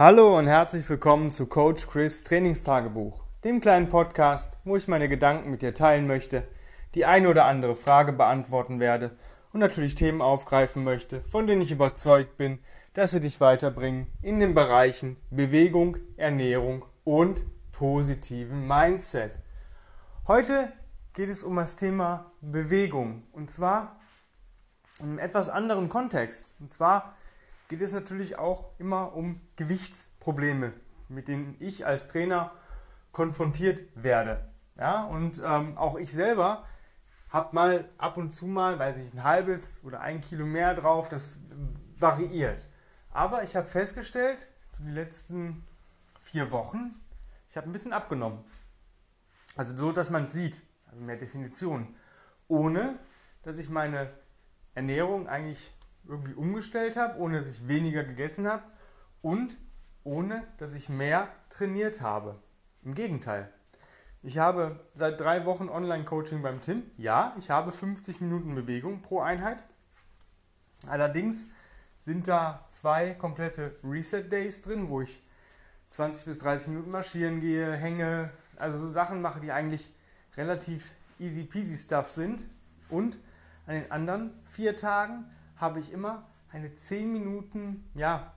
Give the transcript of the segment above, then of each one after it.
Hallo und herzlich willkommen zu Coach Chris Trainingstagebuch, dem kleinen Podcast, wo ich meine Gedanken mit dir teilen möchte, die eine oder andere Frage beantworten werde und natürlich Themen aufgreifen möchte, von denen ich überzeugt bin, dass sie dich weiterbringen in den Bereichen Bewegung, Ernährung und positiven Mindset. Heute geht es um das Thema Bewegung und zwar in einem etwas anderen Kontext. Und zwar geht es natürlich auch immer um Gewichtsprobleme, mit denen ich als Trainer konfrontiert werde. Ja, und ähm, auch ich selber habe mal ab und zu mal, weiß ich, ein halbes oder ein Kilo mehr drauf. Das variiert. Aber ich habe festgestellt, so die letzten vier Wochen, ich habe ein bisschen abgenommen. Also so, dass man es sieht, also mehr Definition. Ohne, dass ich meine Ernährung eigentlich irgendwie umgestellt habe, ohne dass ich weniger gegessen habe und ohne dass ich mehr trainiert habe. Im Gegenteil. Ich habe seit drei Wochen Online-Coaching beim Tim. Ja, ich habe 50 Minuten Bewegung pro Einheit. Allerdings sind da zwei komplette Reset-Days drin, wo ich 20 bis 30 Minuten marschieren gehe, hänge, also so Sachen mache, die eigentlich relativ easy peasy Stuff sind. Und an den anderen vier Tagen habe ich immer eine 10 Minuten ja,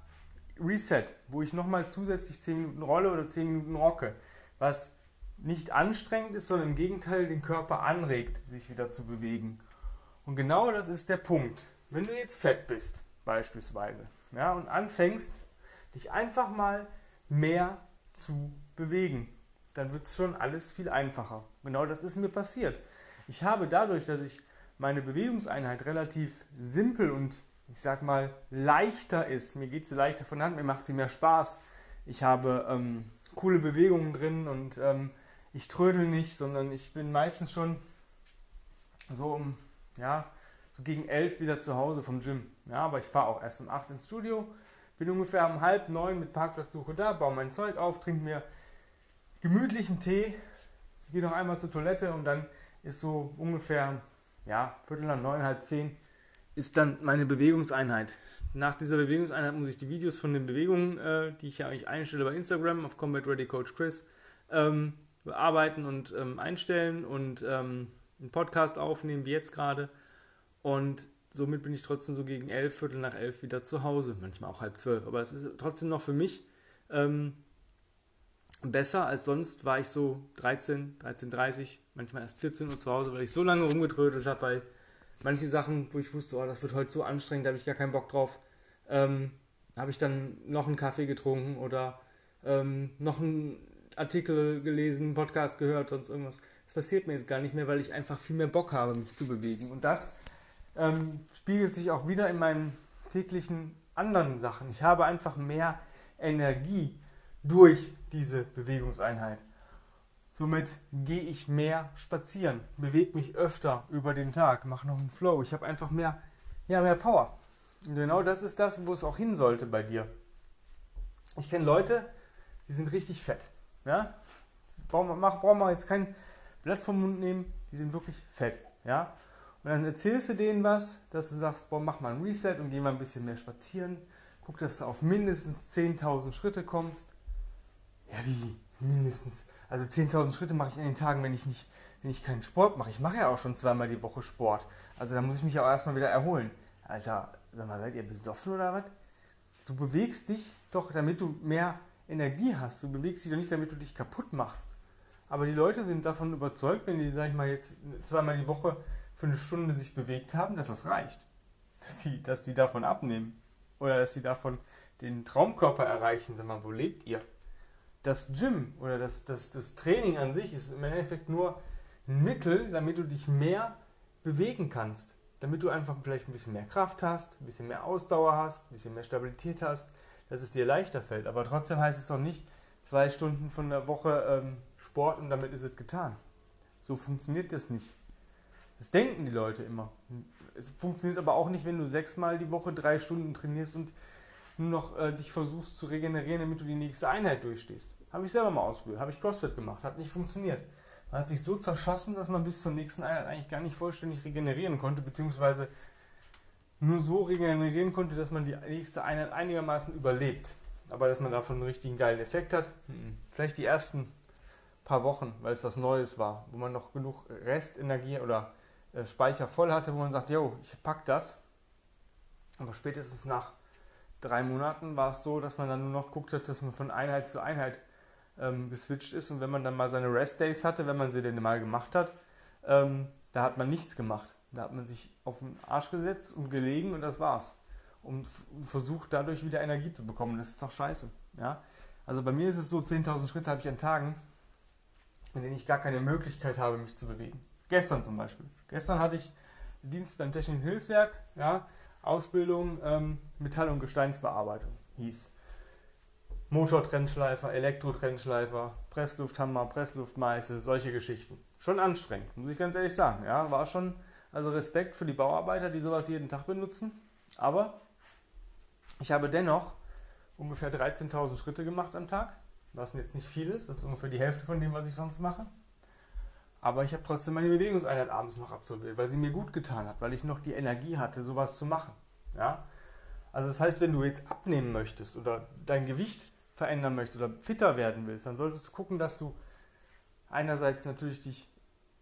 Reset, wo ich nochmal zusätzlich 10 Minuten rolle oder 10 Minuten rocke, was nicht anstrengend ist, sondern im Gegenteil den Körper anregt, sich wieder zu bewegen. Und genau das ist der Punkt. Wenn du jetzt fett bist, beispielsweise, ja, und anfängst, dich einfach mal mehr zu bewegen, dann wird es schon alles viel einfacher. Genau das ist mir passiert. Ich habe dadurch, dass ich meine Bewegungseinheit relativ simpel und ich sag mal leichter ist, mir geht sie leichter von der Hand, mir macht sie mehr Spaß. Ich habe ähm, coole Bewegungen drin und ähm, ich trödel nicht, sondern ich bin meistens schon so um, ja, so gegen elf wieder zu Hause vom Gym. Ja, aber ich fahre auch erst um acht ins Studio, bin ungefähr um halb neun mit Parkplatzsuche da, baue mein Zeug auf, trinke mir gemütlichen Tee, gehe noch einmal zur Toilette und dann ist so ungefähr ja, Viertel nach neun, halb zehn, ist dann meine Bewegungseinheit. Nach dieser Bewegungseinheit muss ich die Videos von den Bewegungen, äh, die ich ja eigentlich einstelle bei Instagram auf Combat Ready Coach Chris, ähm, bearbeiten und ähm, einstellen und ähm, einen Podcast aufnehmen, wie jetzt gerade. Und somit bin ich trotzdem so gegen elf, Viertel nach elf wieder zu Hause. Manchmal auch halb zwölf. Aber es ist trotzdem noch für mich ähm, besser als sonst war ich so 13, 13.30, manchmal erst 14 Uhr zu Hause, weil ich so lange rumgetrödelt habe bei manchen Sachen, wo ich wusste, oh, das wird heute so anstrengend, da habe ich gar keinen Bock drauf. Ähm, habe ich dann noch einen Kaffee getrunken oder ähm, noch einen Artikel gelesen, Podcast gehört, sonst irgendwas. Das passiert mir jetzt gar nicht mehr, weil ich einfach viel mehr Bock habe, mich zu bewegen. Und das ähm, spiegelt sich auch wieder in meinen täglichen anderen Sachen. Ich habe einfach mehr Energie durch diese Bewegungseinheit. Somit gehe ich mehr spazieren, bewege mich öfter über den Tag, mache noch einen Flow. Ich habe einfach mehr, ja, mehr Power. Und genau das ist das, wo es auch hin sollte bei dir. Ich kenne Leute, die sind richtig fett. Ja? Brauchen wir, wir jetzt kein Blatt vom Mund nehmen, die sind wirklich fett. Ja? Und dann erzählst du denen was, dass du sagst, boah, mach mal ein Reset und geh mal ein bisschen mehr spazieren. Guck, dass du auf mindestens 10.000 Schritte kommst. Ja, wie? Mindestens. Also 10.000 Schritte mache ich an den Tagen, wenn ich nicht, wenn ich keinen Sport mache. Ich mache ja auch schon zweimal die Woche Sport. Also da muss ich mich auch erstmal wieder erholen. Alter, sag mal, seid ihr besoffen oder was? Du bewegst dich doch, damit du mehr Energie hast. Du bewegst dich doch nicht, damit du dich kaputt machst. Aber die Leute sind davon überzeugt, wenn die, sag ich mal, jetzt zweimal die Woche für eine Stunde sich bewegt haben, dass das reicht. Dass die, dass die davon abnehmen. Oder dass sie davon den Traumkörper erreichen. Sag mal, wo lebt ihr? Das Gym oder das, das, das Training an sich ist im Endeffekt nur ein Mittel, damit du dich mehr bewegen kannst. Damit du einfach vielleicht ein bisschen mehr Kraft hast, ein bisschen mehr Ausdauer hast, ein bisschen mehr Stabilität hast, dass es dir leichter fällt. Aber trotzdem heißt es doch nicht, zwei Stunden von der Woche ähm, Sport und damit ist es getan. So funktioniert das nicht. Das denken die Leute immer. Es funktioniert aber auch nicht, wenn du sechsmal die Woche drei Stunden trainierst und nur noch äh, dich versuchst zu regenerieren, damit du die nächste Einheit durchstehst. Habe ich selber mal ausprobiert, habe ich CrossFit gemacht, hat nicht funktioniert. Man hat sich so zerschossen, dass man bis zur nächsten Einheit eigentlich gar nicht vollständig regenerieren konnte, beziehungsweise nur so regenerieren konnte, dass man die nächste Einheit einigermaßen überlebt. aber dass man davon einen richtigen geilen Effekt hat, mhm. vielleicht die ersten paar Wochen, weil es was Neues war, wo man noch genug Restenergie oder äh, Speicher voll hatte, wo man sagt, yo, ich pack das. Aber spätestens nach drei Monaten war es so, dass man dann nur noch guckt hat, dass man von Einheit zu Einheit ähm, geswitcht ist. Und wenn man dann mal seine Rest Days hatte, wenn man sie denn mal gemacht hat, ähm, da hat man nichts gemacht. Da hat man sich auf den Arsch gesetzt und gelegen und das war's. Und versucht dadurch wieder Energie zu bekommen. Das ist doch scheiße. Ja? Also bei mir ist es so, 10.000 Schritte habe ich an Tagen, in denen ich gar keine Möglichkeit habe, mich zu bewegen. Gestern zum Beispiel. Gestern hatte ich Dienst beim Technischen Hilfswerk, ja, Ausbildung ähm, Metall- und Gesteinsbearbeitung hieß. Motortrennschleifer, Elektrotrennschleifer, Presslufthammer, Pressluftmeißel, solche Geschichten. Schon anstrengend, muss ich ganz ehrlich sagen. Ja, war schon, also Respekt für die Bauarbeiter, die sowas jeden Tag benutzen. Aber ich habe dennoch ungefähr 13.000 Schritte gemacht am Tag, was jetzt nicht viel ist. Das ist ungefähr die Hälfte von dem, was ich sonst mache. Aber ich habe trotzdem meine Bewegungseinheit abends noch absolviert, weil sie mir gut getan hat, weil ich noch die Energie hatte, sowas zu machen. Ja? Also das heißt, wenn du jetzt abnehmen möchtest oder dein Gewicht verändern möchtest oder fitter werden willst, dann solltest du gucken, dass du einerseits natürlich dich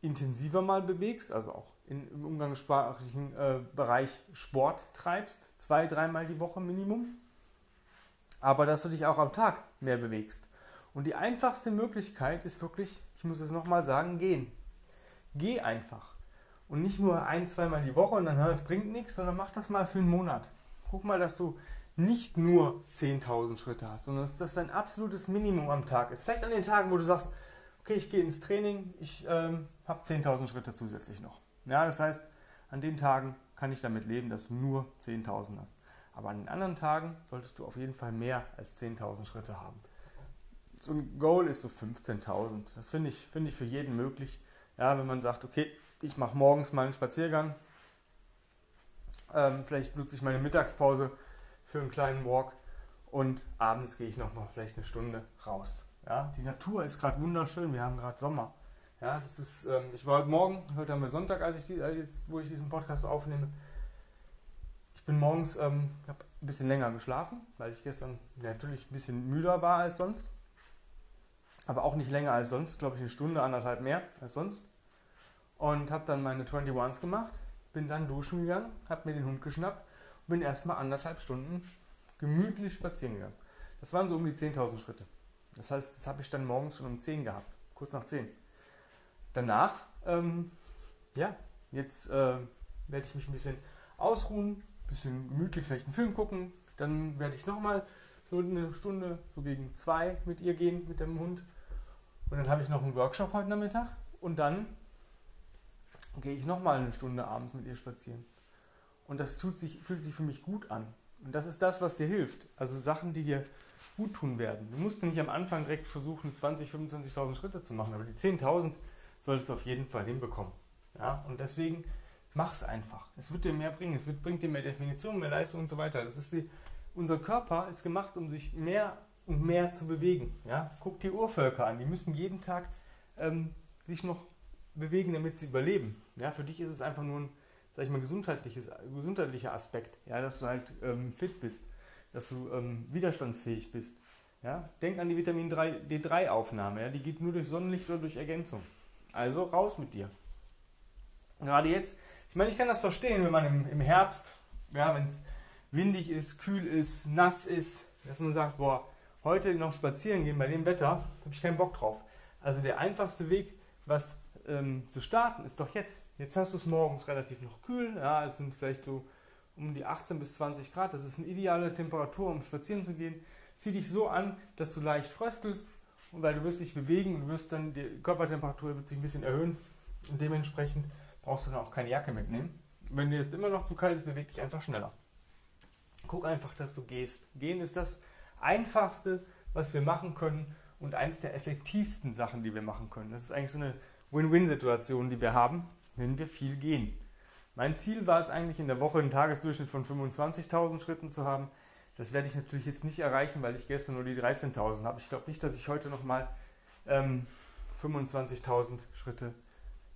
intensiver mal bewegst, also auch im umgangssprachlichen äh, Bereich Sport treibst, zwei, dreimal die Woche Minimum, aber dass du dich auch am Tag mehr bewegst. Und die einfachste Möglichkeit ist wirklich, ich muss es nochmal sagen, gehen. Geh einfach. Und nicht nur ein, zweimal die Woche und dann, es bringt nichts, sondern mach das mal für einen Monat. Guck mal, dass du nicht nur 10.000 Schritte hast, sondern dass das dein absolutes Minimum am Tag ist. Vielleicht an den Tagen, wo du sagst, okay, ich gehe ins Training, ich ähm, habe 10.000 Schritte zusätzlich noch. Ja, das heißt, an den Tagen kann ich damit leben, dass du nur 10.000 hast. Aber an den anderen Tagen solltest du auf jeden Fall mehr als 10.000 Schritte haben so ein Goal ist so 15.000. Das finde ich, find ich für jeden möglich. Ja, wenn man sagt, okay, ich mache morgens mal einen Spaziergang. Ähm, vielleicht nutze ich meine Mittagspause für einen kleinen Walk und abends gehe ich nochmal vielleicht eine Stunde raus. Ja, die Natur ist gerade wunderschön. Wir haben gerade Sommer. Ja, das ist, ähm, ich war heute Morgen, heute haben wir Sonntag, als ich die, äh, jetzt, wo ich diesen Podcast aufnehme. Ich bin morgens, ähm, habe ein bisschen länger geschlafen, weil ich gestern natürlich ein bisschen müder war als sonst aber auch nicht länger als sonst, glaube ich eine Stunde, anderthalb mehr als sonst. Und habe dann meine 21s gemacht, bin dann duschen gegangen, habe mir den Hund geschnappt und bin erstmal anderthalb Stunden gemütlich spazieren gegangen. Das waren so um die 10.000 Schritte. Das heißt, das habe ich dann morgens schon um 10 gehabt, kurz nach 10. Danach, ähm, ja, jetzt äh, werde ich mich ein bisschen ausruhen, ein bisschen gemütlich vielleicht einen Film gucken. Dann werde ich nochmal so eine Stunde, so gegen zwei mit ihr gehen, mit dem Hund. Und dann habe ich noch einen Workshop heute Nachmittag und dann gehe ich nochmal eine Stunde abends mit ihr spazieren. Und das sich, fühlt sich für mich gut an. Und das ist das, was dir hilft. Also Sachen, die dir gut tun werden. Du musst nicht am Anfang direkt versuchen, 20, 25.000 Schritte zu machen, aber die 10.000 solltest du auf jeden Fall hinbekommen. Ja? Und deswegen mach es einfach. Es wird dir mehr bringen. Es wird, bringt dir mehr Definition, mehr Leistung und so weiter. Das ist die, unser Körper ist gemacht, um sich mehr und mehr zu bewegen. Ja? Guck die Urvölker an, die müssen jeden Tag ähm, sich noch bewegen, damit sie überleben. Ja? Für dich ist es einfach nur ein, sag ich mal, gesundheitliches, gesundheitlicher Aspekt, ja? dass du halt ähm, fit bist, dass du ähm, widerstandsfähig bist. Ja? Denk an die Vitamin 3, D3-Aufnahme, ja? die geht nur durch Sonnenlicht oder durch Ergänzung. Also raus mit dir. Gerade jetzt, ich meine, ich kann das verstehen, wenn man im, im Herbst, ja, wenn es windig ist, kühl ist, nass ist, dass man sagt, boah, heute noch spazieren gehen bei dem Wetter, habe ich keinen Bock drauf. Also der einfachste Weg, was ähm, zu starten, ist doch jetzt. Jetzt hast du es morgens relativ noch kühl, ja, es sind vielleicht so um die 18 bis 20 Grad, das ist eine ideale Temperatur, um spazieren zu gehen. Zieh dich so an, dass du leicht fröstelst und weil du wirst dich bewegen und wirst dann, die Körpertemperatur wird sich ein bisschen erhöhen und dementsprechend brauchst du dann auch keine Jacke mitnehmen. Wenn dir jetzt immer noch zu kalt ist, beweg dich einfach schneller. Guck einfach, dass du gehst. Gehen ist das einfachste, was wir machen können und eines der effektivsten Sachen, die wir machen können. Das ist eigentlich so eine Win-Win-Situation, die wir haben, wenn wir viel gehen. Mein Ziel war es eigentlich in der Woche einen Tagesdurchschnitt von 25.000 Schritten zu haben. Das werde ich natürlich jetzt nicht erreichen, weil ich gestern nur die 13.000 habe. Ich glaube nicht, dass ich heute nochmal ähm, 25.000 Schritte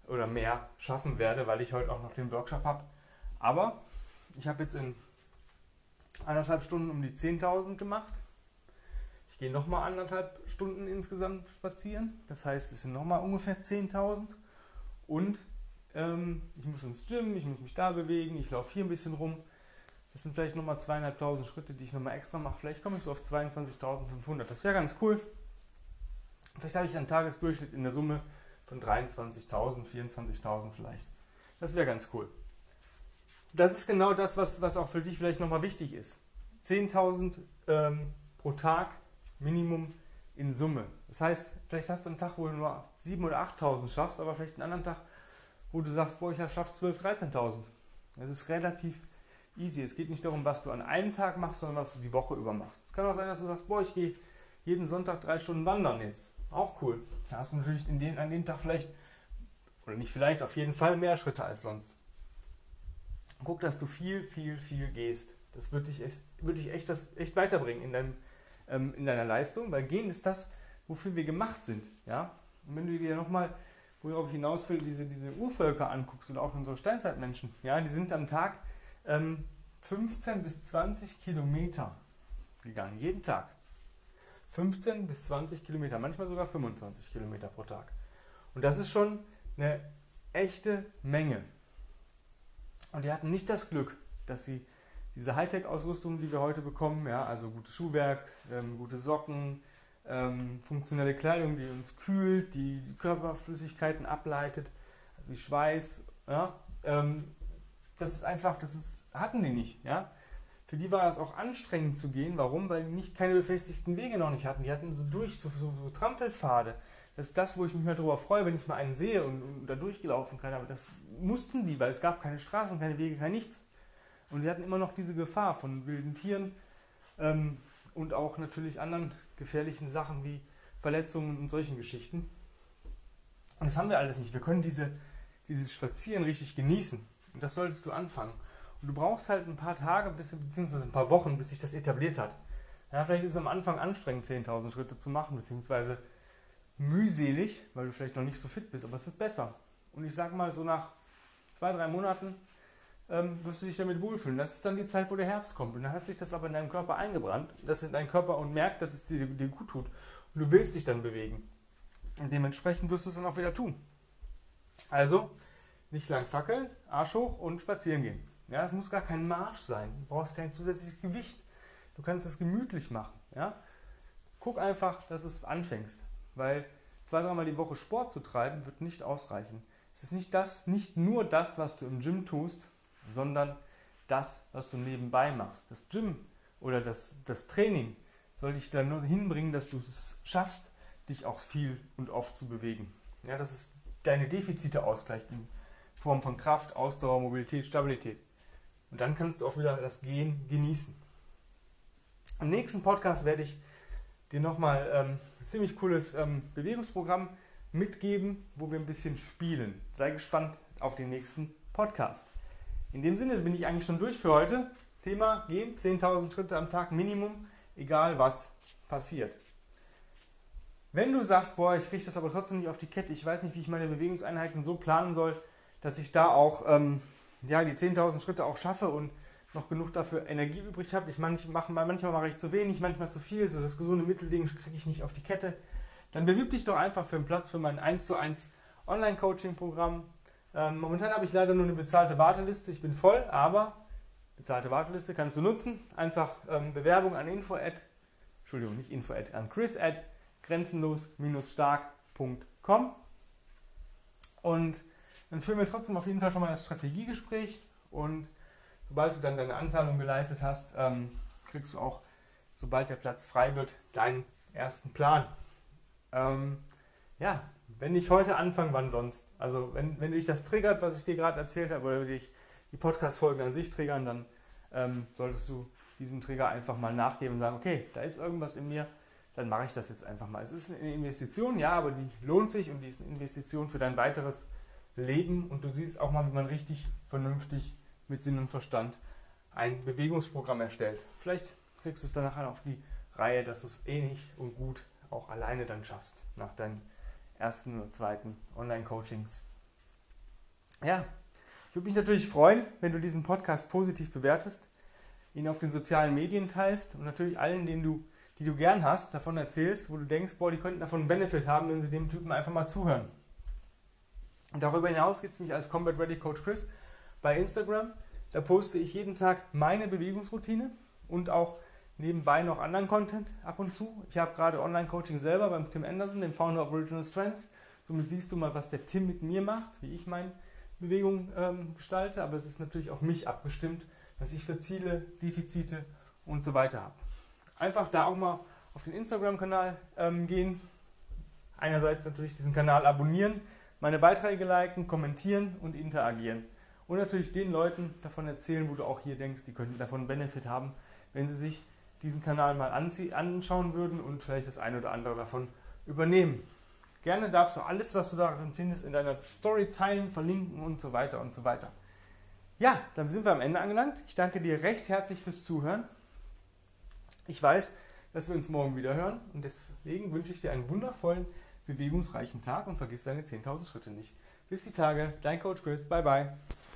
oder mehr schaffen werde, weil ich heute auch noch den Workshop habe. Aber ich habe jetzt in anderthalb Stunden um die 10.000 gemacht. Ich gehe nochmal anderthalb Stunden insgesamt spazieren. Das heißt, es sind nochmal ungefähr 10.000. Und ähm, ich muss ins Gym, ich muss mich da bewegen, ich laufe hier ein bisschen rum. Das sind vielleicht nochmal zweieinhalbtausend Schritte, die ich nochmal extra mache. Vielleicht komme ich so auf 22.500. Das wäre ganz cool. Vielleicht habe ich einen Tagesdurchschnitt in der Summe von 23.000, 24.000 vielleicht. Das wäre ganz cool. Das ist genau das, was, was auch für dich vielleicht nochmal wichtig ist. 10.000 ähm, pro Tag Minimum in Summe. Das heißt, vielleicht hast du einen Tag, wo du nur 7.000 oder 8.000 schaffst, aber vielleicht einen anderen Tag, wo du sagst, boah, ich schaffe 12.000, 13.000. Das ist relativ easy. Es geht nicht darum, was du an einem Tag machst, sondern was du die Woche über machst. Es kann auch sein, dass du sagst, boah, ich gehe jeden Sonntag drei Stunden wandern jetzt. Auch cool. Da hast du natürlich in den, an dem Tag vielleicht, oder nicht vielleicht, auf jeden Fall mehr Schritte als sonst. Guck, dass du viel, viel, viel gehst. Das würde dich, würd dich echt, das, echt weiterbringen in, deinem, ähm, in deiner Leistung, weil Gehen ist das, wofür wir gemacht sind. Ja? Und wenn du dir nochmal, worauf ich hinaus will, diese, diese Urvölker anguckst oder auch unsere Steinzeitmenschen, ja, die sind am Tag ähm, 15 bis 20 Kilometer gegangen, jeden Tag. 15 bis 20 Kilometer, manchmal sogar 25 Kilometer pro Tag. Und das ist schon eine echte Menge. Und die hatten nicht das Glück, dass sie diese Hightech-Ausrüstung, die wir heute bekommen, ja, also gutes Schuhwerk, ähm, gute Socken, ähm, funktionelle Kleidung, die uns kühlt, die, die Körperflüssigkeiten ableitet, wie Schweiß, ja, ähm, das ist einfach, das ist, hatten die nicht, ja. Für die war das auch anstrengend zu gehen. Warum? Weil die nicht keine befestigten Wege noch nicht hatten. Die hatten so durch, so, so, so Trampelpfade. Das ist das, wo ich mich mal darüber freue, wenn ich mal einen sehe und, und da durchgelaufen kann. Aber das mussten die, weil es gab keine Straßen, keine Wege, kein nichts. Und wir hatten immer noch diese Gefahr von wilden Tieren ähm, und auch natürlich anderen gefährlichen Sachen wie Verletzungen und solchen Geschichten. Und das haben wir alles nicht. Wir können diese, dieses Spazieren richtig genießen. Und das solltest du anfangen. Und du brauchst halt ein paar Tage, bis, beziehungsweise ein paar Wochen, bis sich das etabliert hat. Ja, vielleicht ist es am Anfang anstrengend, 10.000 Schritte zu machen, beziehungsweise mühselig, weil du vielleicht noch nicht so fit bist, aber es wird besser. Und ich sag mal, so nach zwei, drei Monaten ähm, wirst du dich damit wohlfühlen. Das ist dann die Zeit, wo der Herbst kommt. Und dann hat sich das aber in deinem Körper eingebrannt, das in deinen Körper und merkt, dass es dir, dir gut tut. Und du willst dich dann bewegen. Und dementsprechend wirst du es dann auch wieder tun. Also, nicht lang fackeln, Arsch hoch und spazieren gehen. Ja, es muss gar kein Marsch sein. Du brauchst kein zusätzliches Gewicht. Du kannst es gemütlich machen. Ja? Guck einfach, dass es anfängst. Weil zwei, dreimal die Woche Sport zu treiben, wird nicht ausreichen. Es ist nicht das, nicht nur das, was du im Gym tust, sondern das, was du nebenbei machst. Das Gym oder das, das Training soll dich dann nur hinbringen, dass du es schaffst, dich auch viel und oft zu bewegen. Ja, dass es deine Defizite ausgleicht in Form von Kraft, Ausdauer, Mobilität, Stabilität. Und dann kannst du auch wieder das Gehen genießen. Im nächsten Podcast werde ich dir nochmal ähm, ein ziemlich cooles ähm, Bewegungsprogramm mitgeben, wo wir ein bisschen spielen. Sei gespannt auf den nächsten Podcast. In dem Sinne bin ich eigentlich schon durch für heute. Thema Gehen, 10.000 Schritte am Tag Minimum, egal was passiert. Wenn du sagst, boah, ich kriege das aber trotzdem nicht auf die Kette, ich weiß nicht, wie ich meine Bewegungseinheiten so planen soll, dass ich da auch ähm, ja, die 10.000 Schritte auch schaffe und noch genug dafür Energie übrig habe. Ich manch, mache, manchmal mache ich zu wenig, manchmal zu viel. So das gesunde Mittelding kriege ich nicht auf die Kette. Dann bewirb dich doch einfach für einen Platz für mein 1 zu 1 Online-Coaching-Programm. Ähm, momentan habe ich leider nur eine bezahlte Warteliste. Ich bin voll, aber bezahlte Warteliste kannst du nutzen. Einfach ähm, Bewerbung an info at, Entschuldigung, nicht info at, an chris at grenzenlos-stark.com und dann führen wir trotzdem auf jeden Fall schon mal das Strategiegespräch und sobald du dann deine Anzahlung geleistet hast, ähm, kriegst du auch, sobald der Platz frei wird, deinen ersten Plan. Ähm, ja, wenn nicht heute anfangen, wann sonst? Also wenn, wenn dich das triggert, was ich dir gerade erzählt habe, oder dich die Podcast-Folgen an sich triggern, dann ähm, solltest du diesem Trigger einfach mal nachgeben und sagen, okay, da ist irgendwas in mir, dann mache ich das jetzt einfach mal. Es ist eine Investition, ja, aber die lohnt sich und die ist eine Investition für dein weiteres leben und du siehst auch mal, wie man richtig vernünftig mit Sinn und Verstand ein Bewegungsprogramm erstellt. Vielleicht kriegst du es dann nachher auf die Reihe, dass du es ähnlich eh und gut auch alleine dann schaffst nach deinen ersten oder zweiten Online-Coachings. Ja, ich würde mich natürlich freuen, wenn du diesen Podcast positiv bewertest, ihn auf den sozialen Medien teilst und natürlich allen, denen du die du gern hast, davon erzählst, wo du denkst, boah, die könnten davon einen Benefit haben, wenn sie dem Typen einfach mal zuhören. Und darüber hinaus gibt es mich als Combat Ready Coach Chris bei Instagram. Da poste ich jeden Tag meine Bewegungsroutine und auch nebenbei noch anderen Content ab und zu. Ich habe gerade Online-Coaching selber beim Tim Anderson, dem Founder of Original Strengths. Somit siehst du mal, was der Tim mit mir macht, wie ich meine Bewegung ähm, gestalte. Aber es ist natürlich auf mich abgestimmt, was ich für Ziele, Defizite und so weiter habe. Einfach da auch mal auf den Instagram-Kanal ähm, gehen. Einerseits natürlich diesen Kanal abonnieren, meine Beiträge liken, kommentieren und interagieren. Und natürlich den Leuten davon erzählen, wo du auch hier denkst, die könnten davon Benefit haben, wenn sie sich diesen Kanal mal anschauen würden und vielleicht das eine oder andere davon übernehmen. Gerne darfst du alles, was du darin findest, in deiner Story teilen, verlinken und so weiter und so weiter. Ja, dann sind wir am Ende angelangt. Ich danke dir recht herzlich fürs Zuhören. Ich weiß, dass wir uns morgen wieder hören und deswegen wünsche ich dir einen wundervollen, bewegungsreichen Tag und vergiss deine 10.000 Schritte nicht. Bis die Tage, dein Coach Chris. Bye bye.